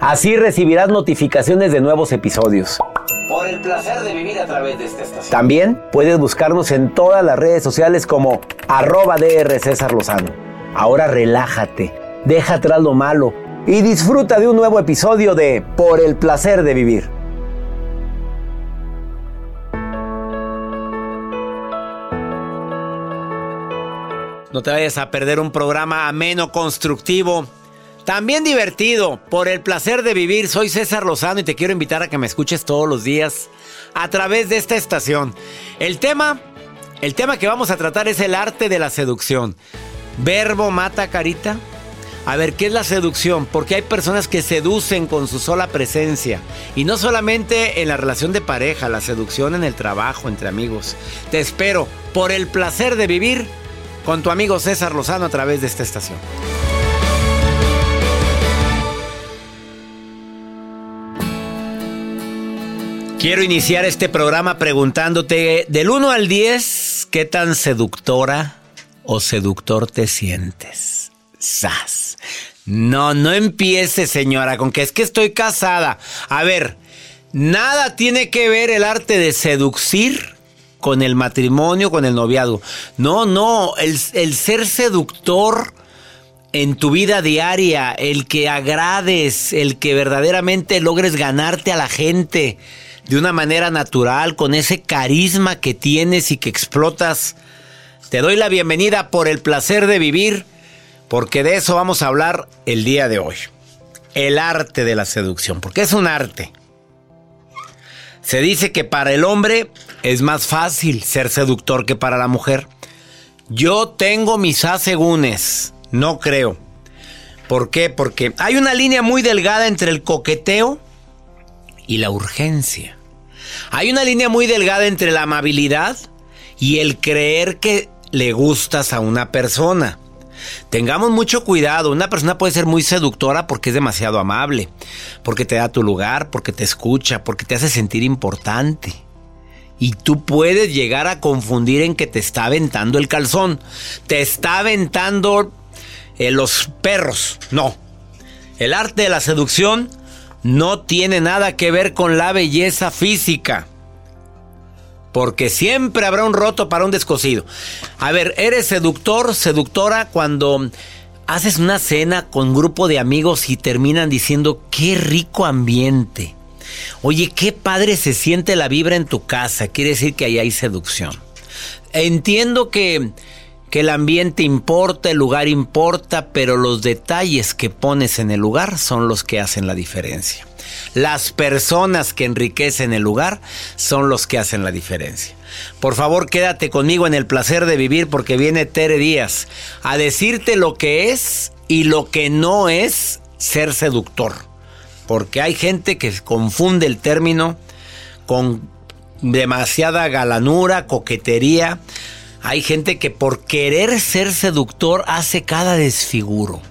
Así recibirás notificaciones de nuevos episodios. Por el placer de vivir a través de esta estación. También puedes buscarnos en todas las redes sociales como arroba DR César Lozano. Ahora relájate, deja atrás lo malo y disfruta de un nuevo episodio de Por el placer de vivir. No te vayas a perder un programa ameno, constructivo también divertido, por el placer de vivir. Soy César Lozano y te quiero invitar a que me escuches todos los días a través de esta estación. El tema, el tema que vamos a tratar es el arte de la seducción. Verbo mata carita. A ver, ¿qué es la seducción? Porque hay personas que seducen con su sola presencia. Y no solamente en la relación de pareja, la seducción en el trabajo, entre amigos. Te espero por el placer de vivir con tu amigo César Lozano a través de esta estación. Quiero iniciar este programa preguntándote del 1 al 10, ¿qué tan seductora o seductor te sientes? ¡Sas! No, no empiece, señora, con que es que estoy casada. A ver, nada tiene que ver el arte de seducir con el matrimonio, con el noviado. No, no, el, el ser seductor en tu vida diaria, el que agrades, el que verdaderamente logres ganarte a la gente de una manera natural, con ese carisma que tienes y que explotas. Te doy la bienvenida por el placer de vivir, porque de eso vamos a hablar el día de hoy. El arte de la seducción, porque es un arte. Se dice que para el hombre es más fácil ser seductor que para la mujer. Yo tengo mis asegúnes, no creo. ¿Por qué? Porque hay una línea muy delgada entre el coqueteo y la urgencia. Hay una línea muy delgada entre la amabilidad y el creer que le gustas a una persona. Tengamos mucho cuidado, una persona puede ser muy seductora porque es demasiado amable, porque te da tu lugar, porque te escucha, porque te hace sentir importante. Y tú puedes llegar a confundir en que te está aventando el calzón, te está aventando eh, los perros. No, el arte de la seducción no tiene nada que ver con la belleza física. Porque siempre habrá un roto para un descosido. A ver, eres seductor, seductora cuando haces una cena con un grupo de amigos y terminan diciendo, qué rico ambiente. Oye, qué padre se siente la vibra en tu casa. Quiere decir que ahí hay seducción. Entiendo que que el ambiente importa, el lugar importa, pero los detalles que pones en el lugar son los que hacen la diferencia. Las personas que enriquecen el lugar son los que hacen la diferencia. Por favor, quédate conmigo en el placer de vivir porque viene Tere Díaz a decirte lo que es y lo que no es ser seductor. Porque hay gente que confunde el término con demasiada galanura, coquetería hay gente que por querer ser seductor hace cada desfiguro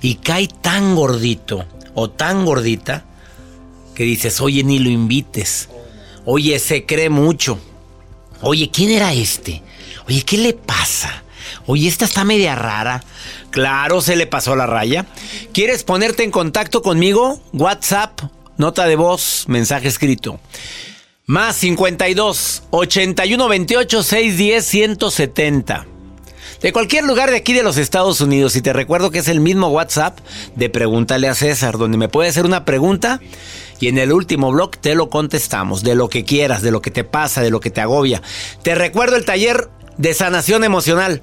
y cae tan gordito o tan gordita que dices, oye, ni lo invites. Oye, se cree mucho. Oye, ¿quién era este? Oye, ¿qué le pasa? Oye, esta está media rara. Claro, se le pasó la raya. ¿Quieres ponerte en contacto conmigo? WhatsApp, nota de voz, mensaje escrito. Más 52 81 28 610 170. De cualquier lugar de aquí de los Estados Unidos. Y te recuerdo que es el mismo WhatsApp de Pregúntale a César, donde me puede hacer una pregunta y en el último blog te lo contestamos. De lo que quieras, de lo que te pasa, de lo que te agobia. Te recuerdo el taller de sanación emocional.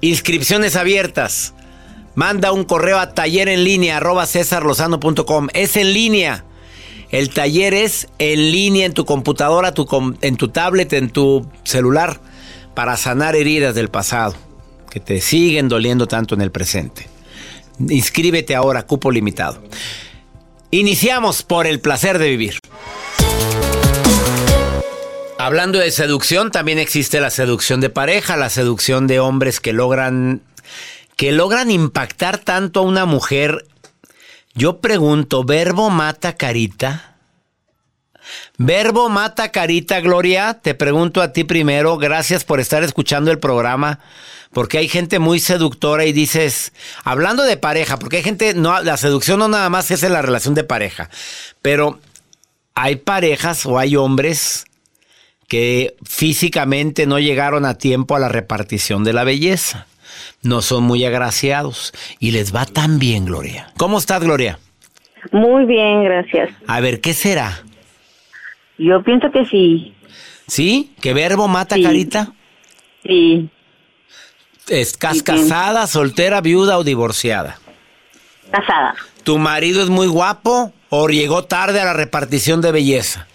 Inscripciones abiertas. Manda un correo a taller en línea Es en línea. El taller es en línea en tu computadora, en tu tablet, en tu celular, para sanar heridas del pasado que te siguen doliendo tanto en el presente. Inscríbete ahora, cupo limitado. Iniciamos por el placer de vivir. Hablando de seducción, también existe la seducción de pareja, la seducción de hombres que logran que logran impactar tanto a una mujer. Yo pregunto, ¿verbo mata carita? Verbo mata carita, Gloria. Te pregunto a ti primero. Gracias por estar escuchando el programa. Porque hay gente muy seductora y dices, hablando de pareja, porque hay gente, no, la seducción no nada más es en la relación de pareja, pero hay parejas o hay hombres que físicamente no llegaron a tiempo a la repartición de la belleza. No son muy agraciados y les va tan bien, Gloria. ¿Cómo estás, Gloria? Muy bien, gracias. A ver, ¿qué será? Yo pienso que sí. ¿Sí? ¿Qué verbo mata, Sí. Carita? Sí, ¿Estás Sí, casada, soltera, viuda o divorciada? casada. ¿Tu marido es muy guapo o llegó tarde a la repartición de belleza?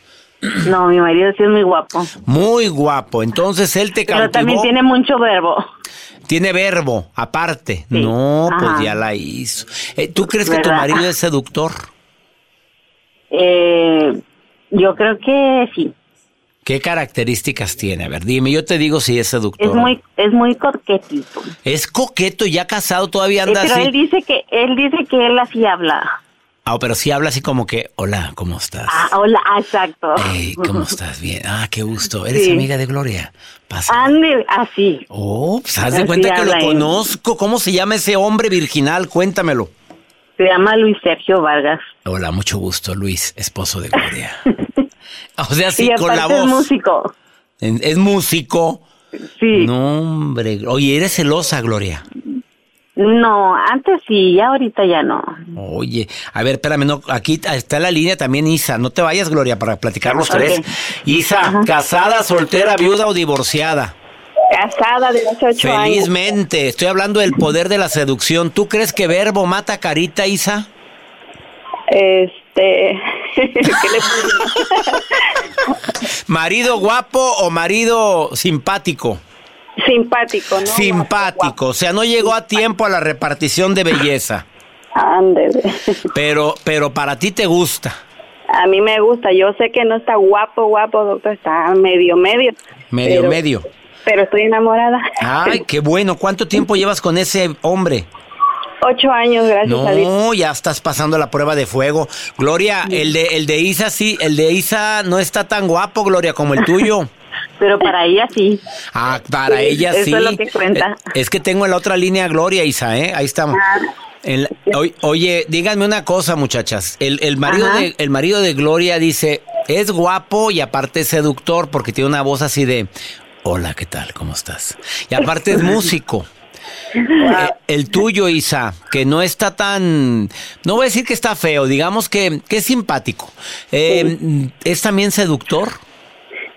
No, mi marido sí es muy guapo. Muy guapo. Entonces él te Pero cautivó. también tiene mucho verbo. Tiene verbo, aparte. Sí. No, pues ya la hizo. Eh, ¿Tú crees que tu marido es seductor? Eh, yo creo que sí. ¿Qué características tiene? A ver, dime, yo te digo si es seductor. Es muy, es muy coquetito. Es coqueto, ya casado, todavía Eh, anda pero así. él dice que, él dice que él así habla. Ah, pero sí habla así como que, hola, ¿cómo estás? Ah, hola, ah, exacto. Hey, ¿cómo estás? Bien. Ah, qué gusto. ¿Eres Sí. amiga de Gloria? Pasa. Ande, así. Oh, pues haz de cuenta que lo él. conozco. ¿Cómo se llama ese hombre virginal? Cuéntamelo. Se llama Luis Sergio Vargas. Hola, mucho gusto, Luis, esposo de Gloria. o sea, sí, y con la voz. es músico. Es músico. Sí. No, hombre. Oye, ¿eres celosa, Gloria? No, antes sí, ya ahorita ya no. Oye, a ver, espérame, no, aquí está la línea también Isa. No te vayas, Gloria, para platicar los tres. Isa, ¿casada, soltera, viuda o divorciada? Casada de 18 años. Felizmente, estoy hablando del poder de la seducción. ¿Tú crees que verbo mata carita, Isa? Este. ¿Qué le ¿Marido guapo o marido simpático? Simpático, ¿no? Simpático, o sea, no llegó a tiempo a la repartición de belleza, Ándele. pero, pero para ti te gusta. A mí me gusta. Yo sé que no está guapo, guapo, doctor. Está medio, medio. Medio, Pero- medio. Pero estoy enamorada. Ay, qué bueno. ¿Cuánto tiempo llevas con ese hombre? Ocho años, gracias a Dios. No, ya estás pasando la prueba de fuego. Gloria, el de, el de Isa sí, el de Isa no está tan guapo, Gloria, como el tuyo. Pero para ella sí. Ah, para Sí, ella eso sí. es lo que cuenta. Eh, Es que tengo en la otra línea Gloria, Isa, ¿eh? Ahí estamos. Ah. Oye, díganme una cosa, muchachas. El, el marido Ajá. de, el marido de Gloria dice, es guapo y aparte es seductor porque tiene una voz así de, hola, ¿qué tal? ¿Cómo estás? Y aparte es músico. Eh, el tuyo, Isa, que no está tan, no voy a decir que está feo, digamos que, que es simpático. Eh, ¿Es también seductor?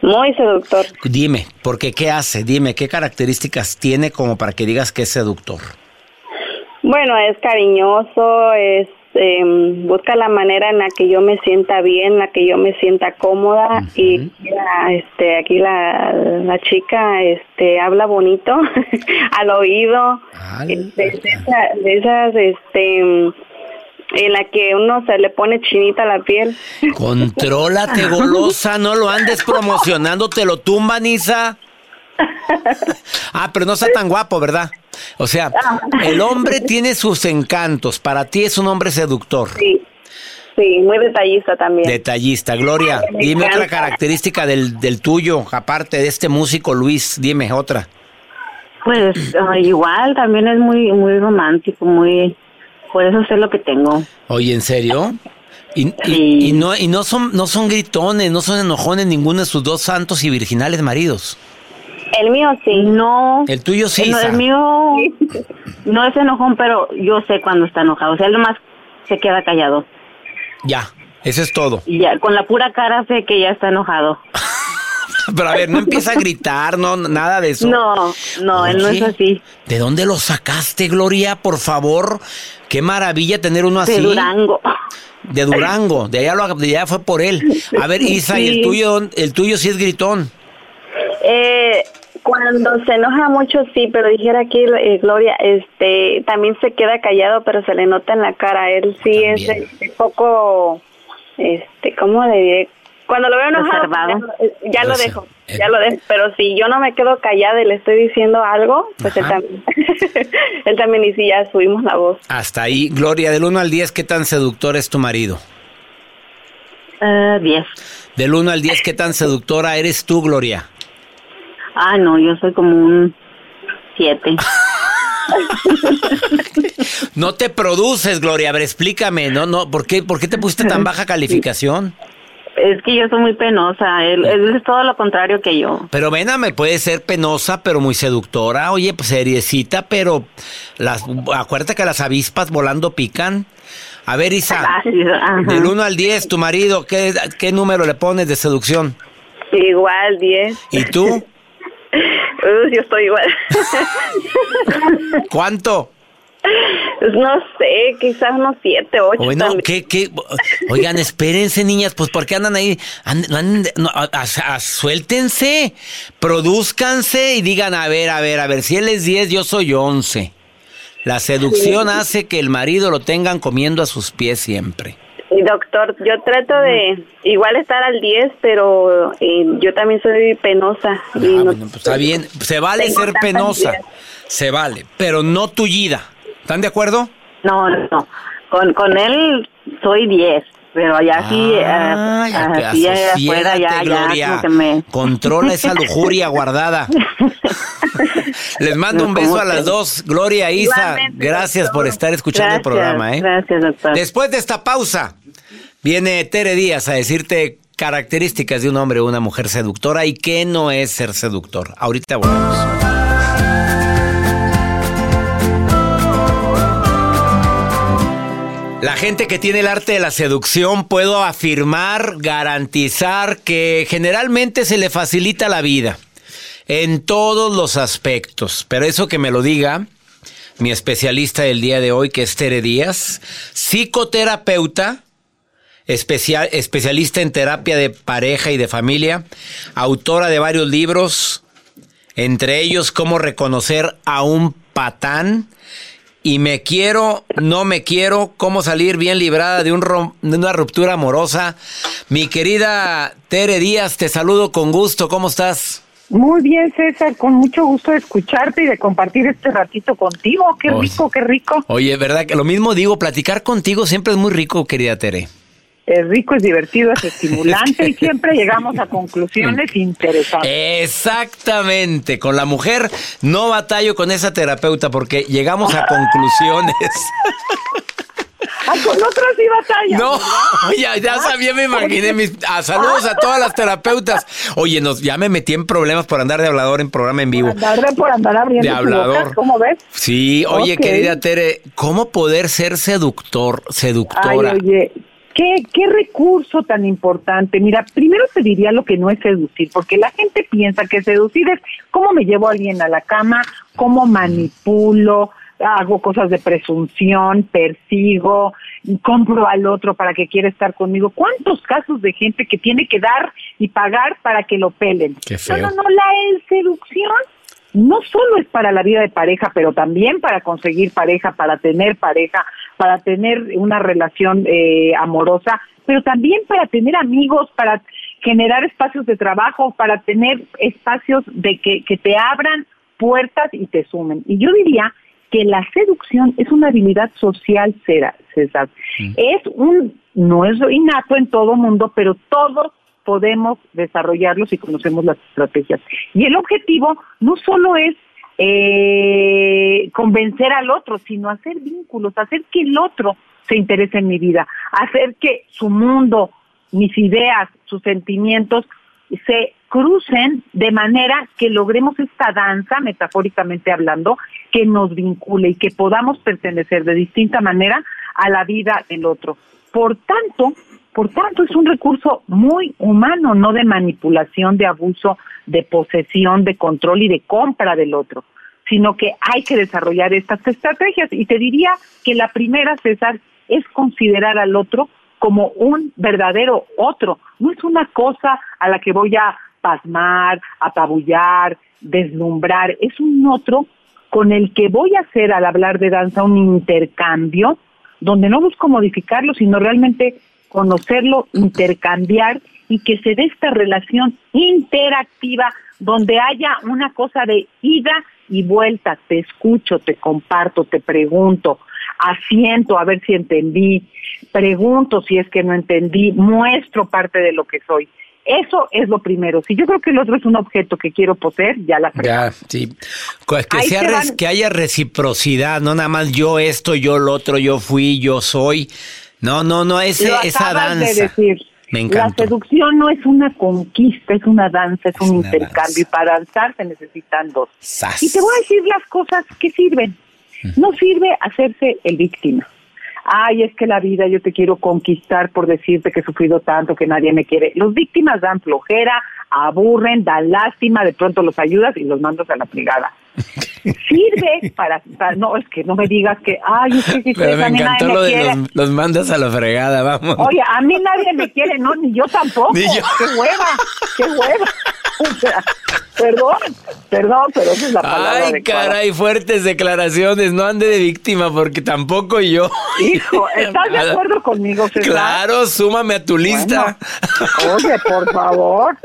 Muy seductor. Dime, porque ¿qué hace? Dime, ¿qué características tiene como para que digas que es seductor? Bueno, es cariñoso, es em, busca la manera en la que yo me sienta bien, en la que yo me sienta cómoda y la, este aquí la, la chica este habla bonito al oído Al- de, de esa- de esas este en la que uno se le pone chinita la piel. Contrólate, golosa, no lo andes promocionando, te lo tumban, Isa. Ah, pero no está tan guapo, ¿verdad? O sea, el hombre tiene sus encantos. Para ti es un hombre seductor, Sí, sí, muy detallista también. detallista. Gloria, Me dime otra característica del, del tuyo, aparte de este músico Luis. Dime otra. Pues ah, igual también es muy muy romántico, muy por eso sé lo que tengo. Oye, ¿en serio? Y, Sí. y no, y no son, no son gritones, no son enojones ninguno de sus dos santos y virginales maridos. El mío sí. No. El tuyo sí, El, el mío no es enojón, pero yo sé cuando está enojado. O sea, él nomás se queda callado. Ya, eso es todo. Y ya, con la pura cara sé que ya está enojado. Pero a ver, no empieza a gritar, no, nada de eso. No, no, él no es así. ¿De dónde lo sacaste, Gloria? Por favor. Qué maravilla tener uno así. De Durango. De Durango. De allá, lo, de allá fue por él. A ver, Isa, ¿y el tuyo, el tuyo sí es gritón. Eh, cuando se enoja mucho, sí, pero dijera aquí eh, Gloria, este, también se queda callado, pero se le nota en la cara. Él sí es También. este, poco, este, ¿cómo le diré? Cuando lo veo enojado, pues, ya, lo dejo, ya lo dejo. Pero si yo no me quedo callada y le estoy diciendo algo, pues él también, él también y si ya subimos la voz. Hasta ahí, Gloria, del 1 al 10, ¿qué tan seductor es tu marido? 10. Del 1 al 10, ¿qué tan seductora eres tú, Gloria? Ah, no, yo soy como un 7. no te produces, Gloria. A ver, explícame, ¿no? no ¿por, qué, ¿Por qué te pusiste tan baja calificación? Es que yo soy muy penosa, él, es todo lo contrario que yo. Pero me puede ser penosa, pero muy seductora. Oye, pues seriecita, pero las, acuérdate que las avispas volando pican. A ver, Isa, del 1 al 10, tu marido, ¿qué, ¿qué número le pones de seducción? Igual, 10. ¿Y tú? yo estoy igual. ¿Cuánto? Pues no sé, quizás unos siete, ocho. Bueno, ¿qué, qué? Oigan, espérense, niñas, pues ¿por qué andan ahí? suéltense, produzcanse y digan, a ver, a ver, a ver, si él es diez, yo soy once. La seducción hace que el marido lo tengan comiendo a sus pies siempre. Doctor, yo trato de igual estar al 10, pero eh, yo también soy penosa. Ah, pues está bien, se vale ser penosa, se vale, pero no tullida. ¿Están de acuerdo? No, no, con, con él soy 10. Pero allá aquí, así afuera, ya, ya, me... Controla esa lujuria guardada. Les mando un beso a las dos, Gloria e Isa. Gracias por estar escuchando el programa. ¿eh? Gracias, doctor. Después de esta pausa, viene Tere Díaz a decirte características de un hombre o una mujer seductora y qué no es ser seductor. Ahorita volvemos. La gente que tiene el arte de la seducción puedo afirmar, garantizar que generalmente se le facilita la vida en todos los aspectos. Pero eso que me lo diga mi especialista del día de hoy, que es Tere Díaz, psicoterapeuta, especial, especialista en terapia de pareja y de familia, autora de varios libros, entre ellos Cómo reconocer a un patán y me quiero, no me quiero, cómo salir bien librada de, un de una ruptura amorosa. Mi querida Tere Díaz, te saludo con gusto, ¿cómo estás? Muy bien, César, con mucho gusto de escucharte y de compartir este ratito contigo. Qué rico, qué rico. Oye, ¿verdad? Que lo mismo digo, platicar contigo siempre es muy rico, querida Tere es rico, es divertido, es estimulante y siempre llegamos a conclusiones interesantes. Exactamente, con la mujer no batallo con esa terapeuta porque llegamos a conclusiones. Ah, con otros sí batalla. No, ya, ya sabía, me imaginé. Mis, ah, saludos a todas las terapeutas. Oye, nos, ya me metí en problemas por andar de hablador en programa en vivo. Andar por andar abriendo de hablador. ¿Cómo ves? Sí, oye, querida Tere, ¿cómo poder ser seductor, seductora? Ay, oye, ¿Qué, ¿Qué recurso tan importante? Mira, primero te diría lo que no es seducir, porque la gente piensa que seducir es cómo me llevo a alguien a la cama, cómo manipulo, hago cosas de presunción, persigo, compro al otro para que quiera estar conmigo. ¿Cuántos casos de gente que tiene que dar y pagar para que lo pelen? Qué feo. No, no, no, la seducción no solo es para la vida de pareja, pero también para conseguir pareja, para tener pareja, para tener una relación eh, amorosa, pero también para tener amigos, para generar espacios de trabajo, para tener espacios de que, que te abran puertas y te sumen. Y yo diría que la seducción es una habilidad social, César. Mm. Es un, no es innato en todo mundo, pero todos podemos desarrollarlo si conocemos las estrategias. Y el objetivo no solo es eh, convencer al otro, sino hacer vínculos, hacer que el otro se interese en mi vida, hacer que su mundo, mis ideas, sus sentimientos se crucen de manera que logremos esta danza, metafóricamente hablando, que nos vincule y que podamos pertenecer de distinta manera a la vida del otro. Por tanto, por tanto, es un recurso muy humano, no de manipulación, de abuso, de posesión, de control y de compra del otro, sino que hay que desarrollar estas estrategias. Y te diría que la primera, César, es considerar al otro como un verdadero otro. No es una cosa a la que voy a pasmar, apabullar, deslumbrar. Es un otro con el que voy a hacer al hablar de danza un intercambio donde no busco modificarlo, sino realmente conocerlo, intercambiar y que se dé esta relación interactiva donde haya una cosa de ida y vuelta, te escucho, te comparto, te pregunto, asiento a ver si entendí, pregunto si es que no entendí, muestro parte de lo que soy. Eso es lo primero. Si yo creo que el otro es un objeto que quiero poseer, ya la Ya, sí. Que, sea que haya reciprocidad, no nada más yo esto, yo lo otro, yo fui, yo soy. No, no, no, ese, esa danza. decir. Me La seducción no es una conquista, es una danza, es, un intercambio. Y para danzar se necesitan dos. Y te voy a decir las cosas que sirven. No sirve hacerse el víctima ay, es que la vida yo te quiero conquistar por decirte que he sufrido tanto, que nadie me quiere. Los víctimas dan flojera, aburren, dan lástima, de pronto los ayudas y los mandas a la brigada. Sirve para, no, es que no me digas que, ay, es que si Pero me encantó lo de los, los, mandas a la fregada, vamos. Oye, a mí nadie me quiere, no, ni yo tampoco. Ni yo. Qué hueva, qué hueva. perdón, perdón, pero esa es la palabra. Ay, caray, fuertes declaraciones. No ande de víctima porque tampoco yo. Hijo, ¿estás de acuerdo conmigo, César? Claro, súmame a tu lista. oye, por favor.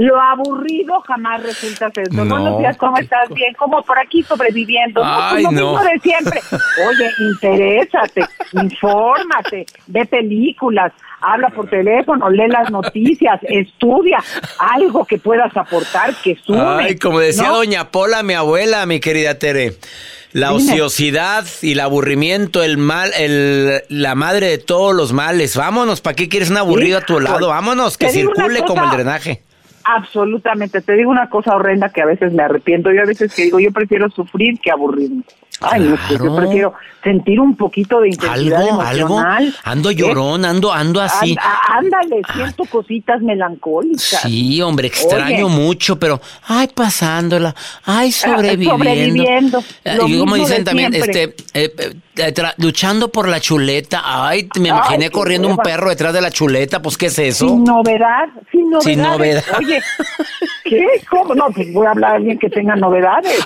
Lo aburrido jamás resulta ser. No. Buenos días, ¿cómo estás? Bien, como por aquí sobreviviendo. Ay, no, lo mismo de siempre. Oye, interésate, infórmate, ve películas, habla por teléfono, lee las noticias, estudia algo que puedas aportar, que sume. Ay, como decía doña Pola, mi abuela, mi querida Tere. La ociosidad y el aburrimiento, el mal, el, la madre de todos los males. Vámonos, ¿para qué quieres un aburrido a tu lado? Vámonos, que circule como el drenaje. Absolutamente. Te digo una cosa horrenda que a veces me arrepiento. Yo a veces que digo, yo prefiero sufrir que aburrirme. Ay, no yo prefiero sentir un poquito de intensidad ¿Algo, emocional. ¿Algo? Ando llorón, ando, ando así. ándale, ah. siento cositas melancólicas. Sí, hombre, extraño mucho, pero, ay, pasándola, ay, sobreviviendo. sobreviviendo. Eh, y como dicen también, este, eh, eh, luchando por la chuleta. Ay, me imaginé corriendo un perro detrás de la chuleta, pues, ¿qué es eso? Sin novedad, sin novedad. Sin novedad. Oye, ¿qué? ¿Cómo? No, pues voy a hablar a alguien que tenga novedades,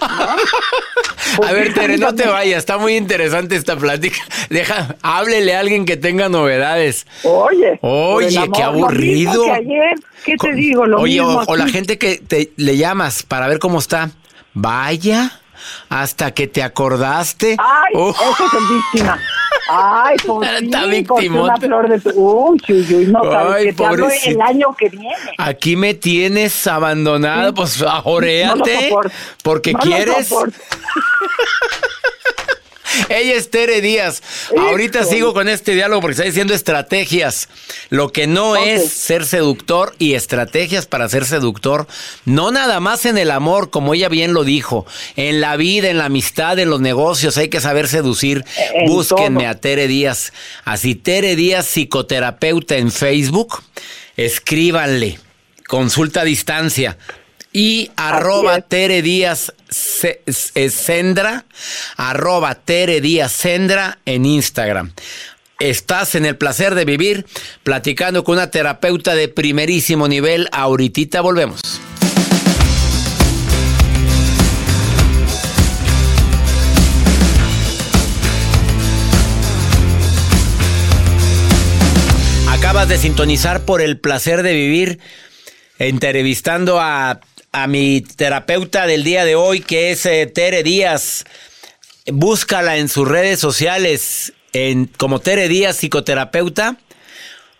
a ver, Tere, no te vayas, está muy interesante esta plática. Deja, háblele a alguien que tenga novedades. Oye. Oye, qué aburrido. ¿Qué te digo? Lo Oye, o, la gente que te le llamas para ver cómo está. Vaya, hasta que te acordaste. Ay, oh. eso es el víctima. Ay, por Está víctima. flor de tu... Uy, uy, uy, no sabes que el año que viene. Aquí me tienes abandonado, pues ajoreate. No porque quieres. Ella es Tere Díaz. Ahorita sigo con este diálogo porque está diciendo estrategias. Lo que no es ser seductor y estrategias para ser seductor. No nada más en el amor, como ella bien lo dijo. En la vida, en la amistad, en los negocios, hay que saber seducir. Búsquenme a Tere Díaz. Así, Tere Díaz, psicoterapeuta en Facebook. Escríbanle. Consulta a distancia y arroba Tere Díaz Sendra, arroba Tere Díaz Sendra en Instagram. Estás en el placer de vivir platicando con una terapeuta de primerísimo nivel. Ahorita volvemos. Acabas de sintonizar por el placer de vivir entrevistando a a mi terapeuta del día de hoy, que es eh, Tere Díaz. Búscala en sus redes sociales en, como Tere Díaz Psicoterapeuta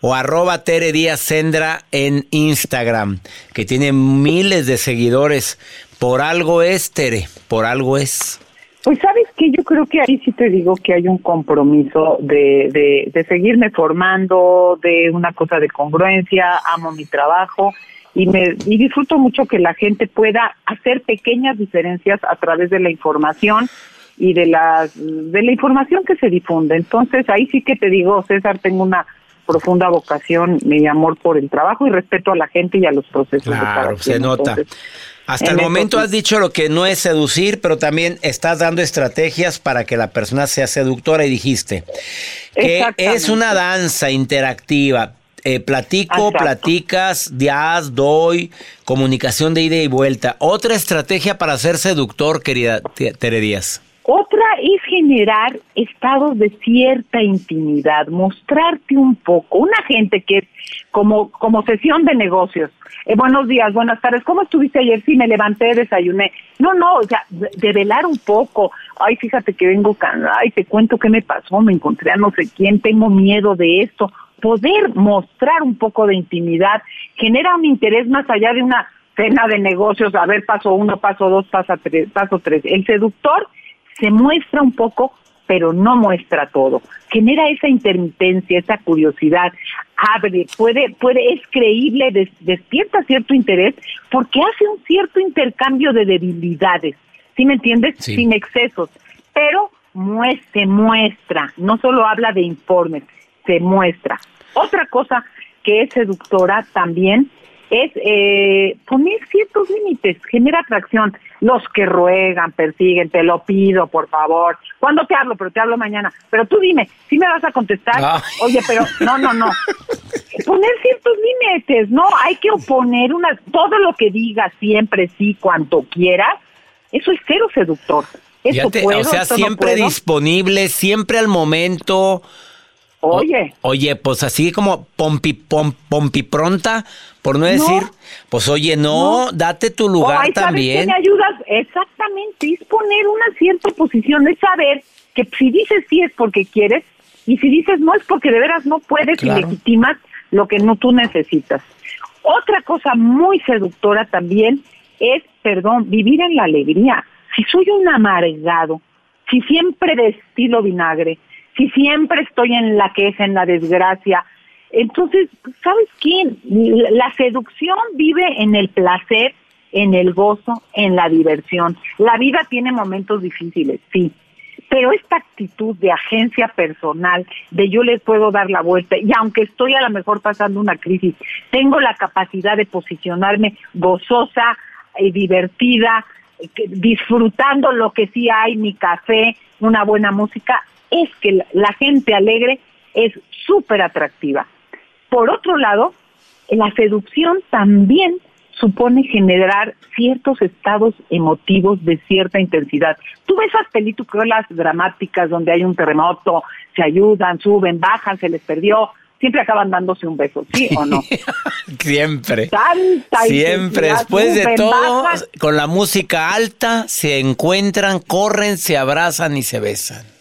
o arroba Tere Díaz Sendra en Instagram, que tiene miles de seguidores. Por algo es, Tere, por algo es. Pues sabes que yo creo que ahí sí te digo que hay un compromiso de, de, de seguirme formando, de una cosa de congruencia, amo mi trabajo y me y disfruto mucho que la gente pueda hacer pequeñas diferencias a través de la información y de la de la información que se difunde. Entonces, ahí sí que te digo, César, tengo una profunda vocación y amor por el trabajo y respeto a la gente y a los procesos. Claro, se nota. Hasta el momento has dicho lo que no es seducir, pero también estás dando estrategias para que la persona sea seductora y dijiste que es una danza interactiva eh, platico, platicas, das, doy, comunicación de ida y vuelta. Otra estrategia para ser seductor, querida Tere Díaz. Otra es generar estados de cierta intimidad, mostrarte un poco. Una gente que es como, como sesión de negocios. Eh, buenos días, buenas tardes. ¿Cómo estuviste ayer? Sí, me levanté, desayuné. No, no, o sea, develar un poco. Ay, fíjate que vengo, ay, te cuento qué me pasó, me encontré a no sé quién, tengo miedo de esto. Poder mostrar un poco de intimidad genera un interés más allá de una cena de negocios, a ver, paso uno, paso dos, paso tres, paso tres. El seductor se muestra un poco, pero no muestra todo. Genera esa intermitencia, esa curiosidad, abre, puede, puede, es creíble, despierta cierto interés, porque hace un cierto intercambio de debilidades, ¿sí me entiendes? Sin excesos, pero se muestra, no solo habla de informes, se muestra. Otra cosa que es seductora también es eh, poner ciertos límites, genera atracción. Los que ruegan, persiguen, te lo pido, por favor. ¿Cuándo te hablo? Pero te hablo mañana. Pero tú dime, si me vas a contestar? Oye, pero no, no, no. Poner ciertos límites, ¿no? Hay que oponer una, todo lo que digas siempre sí, cuanto quieras. Eso es cero seductor. Eso o sea, siempre disponible, siempre al momento. Oye. oye, pues así como pompi, pompi pronta, por no decir, pues oye, no, date tu lugar también. me ayudas? Exactamente, es poner una cierta posición, es saber que si dices sí es porque quieres y si dices no es porque de veras no puedes y legitimas lo que no tú necesitas. Otra cosa muy seductora también es, perdón, vivir en la alegría. Si soy un amargado, si siempre de estilo vinagre, si siempre estoy en la queja, en la desgracia. Entonces, ¿sabes quién? La seducción vive en el placer, en el gozo, en la diversión. La vida tiene momentos difíciles, sí, pero esta actitud de agencia personal, de yo le puedo dar la vuelta, y aunque estoy a lo mejor pasando una crisis, tengo la capacidad de posicionarme gozosa y divertida, disfrutando lo que sí hay, mi café, una buena música, es que la gente alegre es súper atractiva. Por otro lado, la seducción también supone generar ciertos estados emotivos de cierta intensidad. Tú ves esas películas dramáticas donde hay un terremoto, se ayudan, suben, bajan, se les perdió, siempre acaban dándose un beso, ¿sí o no? siempre. siempre, después de todo, con la música alta, se encuentran, corren, se abrazan y se besan.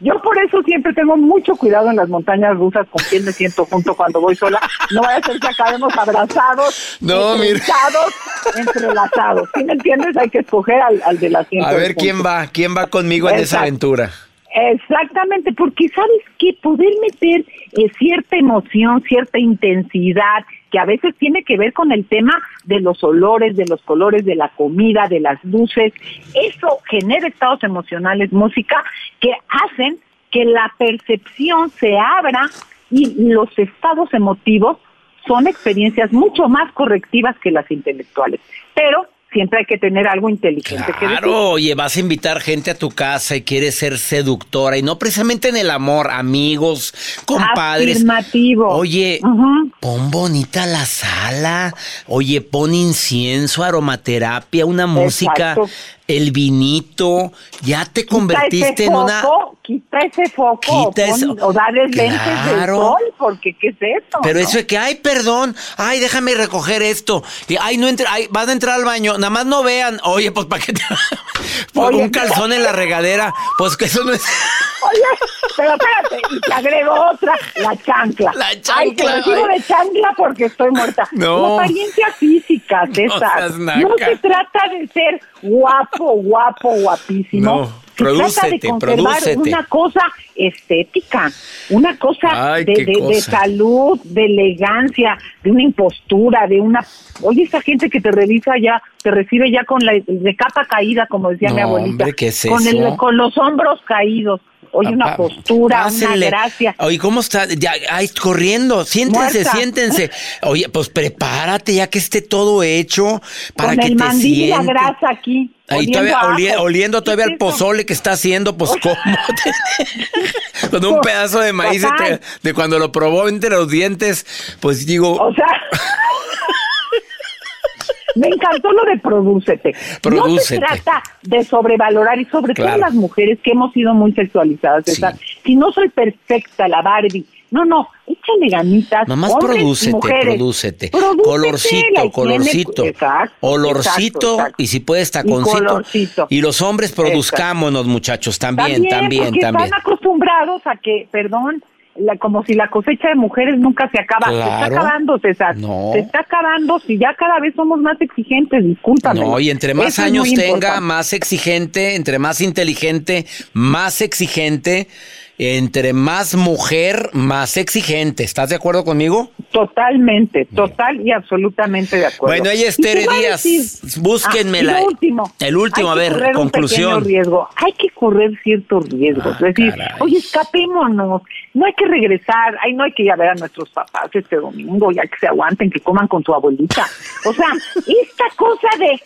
Yo por eso siempre tengo mucho cuidado en las montañas rusas con quien me siento junto cuando voy sola. No vaya a ser que acabemos abrazados, no, entrelazados, entrelazados. ¿Sí me entiendes? Hay que escoger al, al de la A ver quién va, quién va conmigo en esa aventura. Exactamente, porque sabes que poder meter eh, cierta emoción, cierta intensidad, que a veces tiene que ver con el tema de los olores, de los colores, de la comida, de las luces, eso genera estados emocionales, música, que hacen que la percepción se abra y los estados emotivos son experiencias mucho más correctivas que las intelectuales. Pero siempre hay que tener algo inteligente decir. oye, vas a invitar gente a tu casa y quieres ser seductora y no precisamente en el amor, amigos, compadres. Afirmativo. Oye, pon bonita la sala. Oye, pon incienso, aromaterapia, una música el vinito, ya te convertiste en una... Quita ese foco, o darle lentes de sol, porque ¿qué es eso? Pero eso es que, ay, perdón, ay, déjame recoger esto, y, ay, no entra, ay, vas a entrar al baño, nada más no vean, oye, pues, ¿para qué te... un calzón en la regadera, pues que eso no es... Oye, pero espérate, y te agrego otra, la chancla. La chancla. Ay, te recibo de chancla porque estoy muerta. No. apariencia física, César. No, no se trata de ser guapo, guapo, guapísimo. No. Se trata de conservar una cosa estética, una cosa, de, de, salud, de elegancia, de una impostura, de una... Oye, esa gente que te revisa ya, te recibe ya con la de capa caída, como decía mi abuelita, con, el, con los hombros caídos. Oye, una postura, una gracia. Oye, ¿cómo está? Ya, ay, corriendo, siéntense, siéntense. Oye, pues prepárate ya que esté todo hecho para Con que el mandil y la grasa aquí. Ahí todavía oliendo todavía el pozole que está haciendo, pues cómo. Con un pedazo de maíz de, cuando lo probó entre los dientes, pues digo. O sea. Me encantó lo de prodúcete. No se trata de sobrevalorar y sobre todo las mujeres que hemos sido muy sexualizadas. Si no soy perfecta, la Barbie, no, no, échale ganitas. Nomás prodúcete, prodúcete. Colorcito, colorcito. olorcito y si puedes taconcito. Y, y los hombres produzcámonos, muchachos, también, también, también. Están acostumbrados a que, perdón, como si la cosecha de mujeres nunca se acaba. Se está acabando, César. Se está acabando si ya cada vez somos más exigentes, discúlpame. No, y entre más años tenga, más exigente, entre más inteligente, más exigente entre más mujer, más exigente. ¿Estás de acuerdo conmigo? Totalmente, total y absolutamente de acuerdo. Bueno, ella es Tere Díaz. Búsquenmela. Ah, último. El último, a ver, conclusión. riesgo. Hay que correr ciertos riesgos. Ah, es decir, oye, escapémonos. No hay que regresar. Ay, no hay que ir a ver a nuestros papás este domingo, ya que se aguanten, que coman con tu abuelita. O sea, esta cosa de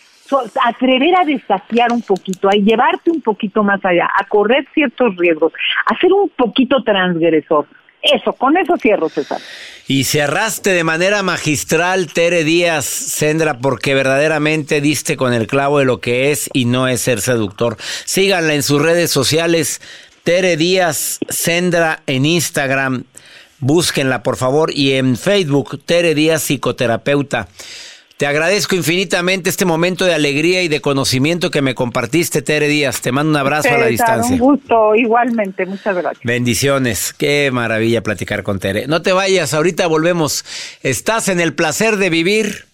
atrever a desafiar un poquito, a llevarte un poquito más allá, a correr ciertos riesgos, a ser un poquito transgresor. Eso, con eso cierro, César. Y cerraste de manera magistral, Tere Díaz, Sendra, porque verdaderamente diste con el clavo de lo que es y no es ser seductor. Síganla en sus redes sociales, Tere Díaz, Sendra en Instagram. Búsquenla, por favor, y en Facebook, Tere Díaz, psicoterapeuta. Te agradezco infinitamente este momento de alegría y de conocimiento que me compartiste, Tere Díaz. Te mando un abrazo a la distancia. Un gusto, igualmente. Muchas gracias. Bendiciones. Qué maravilla platicar con Tere. No te vayas, ahorita volvemos. ¿Estás en el placer de vivir?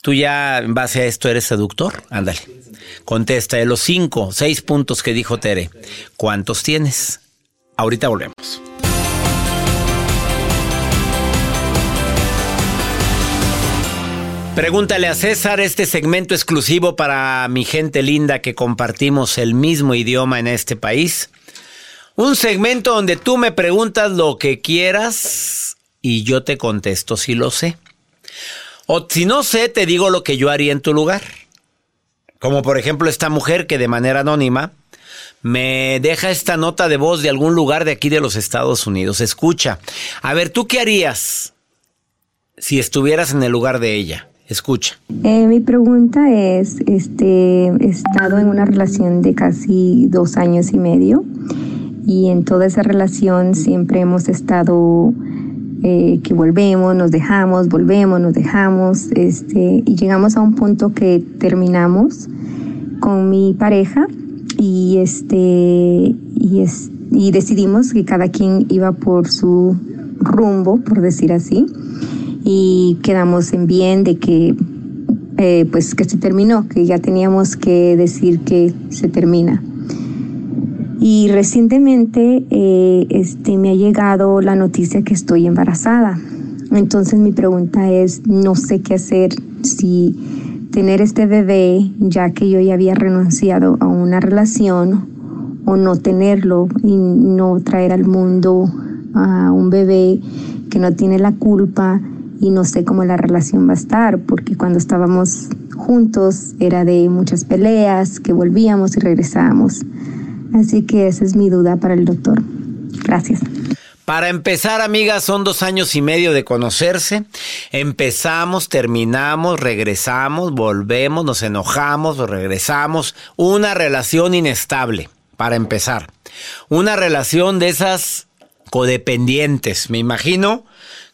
¿Tú ya en base a esto eres seductor? Ándale. Contesta de los cinco, seis puntos que dijo Tere. ¿Cuántos tienes? Ahorita volvemos. Pregúntale a César este segmento exclusivo para mi gente linda que compartimos el mismo idioma en este país. Un segmento donde tú me preguntas lo que quieras y yo te contesto si lo sé. O si no sé, te digo lo que yo haría en tu lugar. Como por ejemplo esta mujer que de manera anónima me deja esta nota de voz de algún lugar de aquí de los Estados Unidos. Escucha. A ver, ¿tú qué harías si estuvieras en el lugar de ella? Escucha. Eh, mi pregunta es, este, he estado en una relación de casi dos años y medio y en toda esa relación siempre hemos estado eh, que volvemos, nos dejamos, volvemos, nos dejamos, este, y llegamos a un punto que terminamos con mi pareja y este y, es, y decidimos que cada quien iba por su rumbo, por decir así y quedamos en bien de que eh, pues que se terminó, que ya teníamos que decir que se termina. Y recientemente eh, este, me ha llegado la noticia que estoy embarazada. Entonces mi pregunta es, no sé qué hacer si tener este bebé, ya que yo ya había renunciado a una relación, o no tenerlo y no traer al mundo a un bebé que no tiene la culpa y no sé cómo la relación va a estar, porque cuando estábamos juntos era de muchas peleas, que volvíamos y regresábamos. Así que esa es mi duda para el doctor. Gracias. Para empezar, amigas, son dos años y medio de conocerse. Empezamos, terminamos, regresamos, volvemos, nos enojamos, regresamos. Una relación inestable, para empezar. Una relación de esas codependientes, me imagino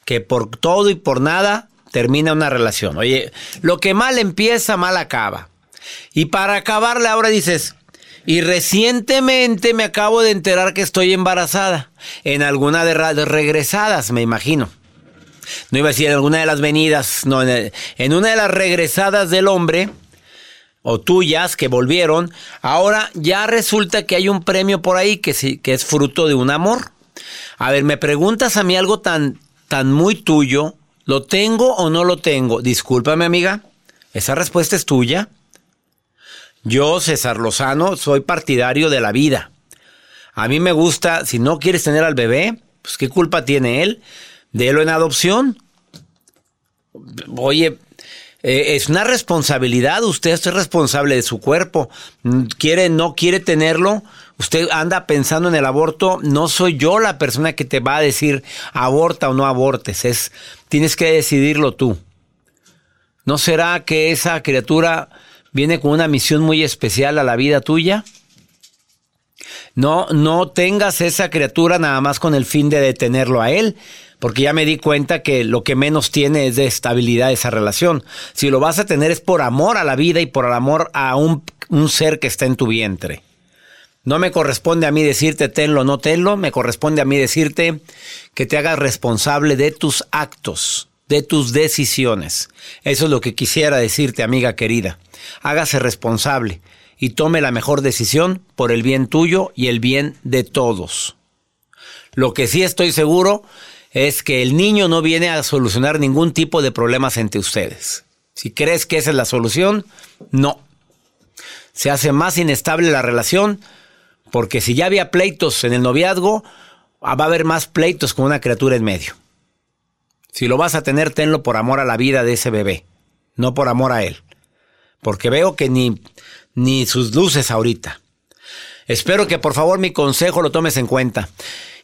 que por todo y por nada termina una relación. Oye, lo que mal empieza, mal acaba. Y para acabarle ahora dices, y recientemente me acabo de enterar que estoy embarazada. En alguna de las regresadas, me imagino. No iba a decir en alguna de las venidas, no, en, una de las regresadas del hombre, o tuyas que volvieron, ahora ya resulta que hay un premio por ahí que, que es fruto de un amor. A ver, me preguntas a mí algo tan, tan muy tuyo, ¿lo tengo o no lo tengo? Discúlpame, amiga, esa respuesta es tuya. Yo, César Lozano, soy partidario de la vida. A mí me gusta, si no quieres tener al bebé, pues qué culpa tiene él, délo en adopción. Oye, eh, es una responsabilidad, usted es responsable de su cuerpo. Quiere, no quiere tenerlo, usted anda pensando en el aborto, no soy yo la persona que te va a decir aborta o no abortes, es tienes que decidirlo tú. ¿No será que esa criatura viene con una misión muy especial a la vida tuya? No, no tengas esa criatura nada más con el fin de detenerlo a él, porque ya me di cuenta que lo que menos tiene es de estabilidad esa relación. Si lo vas a tener es por amor a la vida y por el amor a un, un ser que está en tu vientre. No me corresponde a mí decirte tenlo o no tenlo, me corresponde a mí decirte que te hagas responsable de tus actos, de tus decisiones. Eso es lo que quisiera decirte, amiga querida. Hágase responsable y tome la mejor decisión por el bien tuyo y el bien de todos. Lo que sí estoy seguro es que el niño no viene a solucionar ningún tipo de problemas entre ustedes. Si crees que esa es la solución, no. Se hace más inestable la relación porque si ya había pleitos en el noviazgo, va a haber más pleitos con una criatura en medio. Si lo vas a tener, tenlo por amor a la vida de ese bebé, no por amor a él. Porque veo que ni, ni sus luces ahorita. Espero que por favor mi consejo lo tomes en cuenta.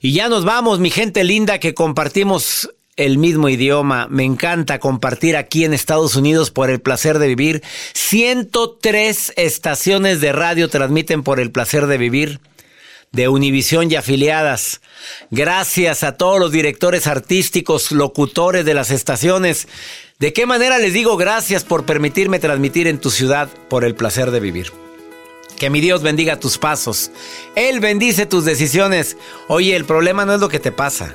Y ya nos vamos, mi gente linda, que compartimos el mismo idioma. Me encanta compartir aquí en Estados Unidos por el placer de vivir. 103 estaciones de radio transmiten por el placer de vivir de Univisión y afiliadas. Gracias a todos los directores artísticos, locutores de las estaciones. ¿De qué manera les digo gracias por permitirme transmitir en tu ciudad por el placer de vivir? Que mi Dios bendiga tus pasos. Él bendice tus decisiones. Oye, el problema no es lo que te pasa.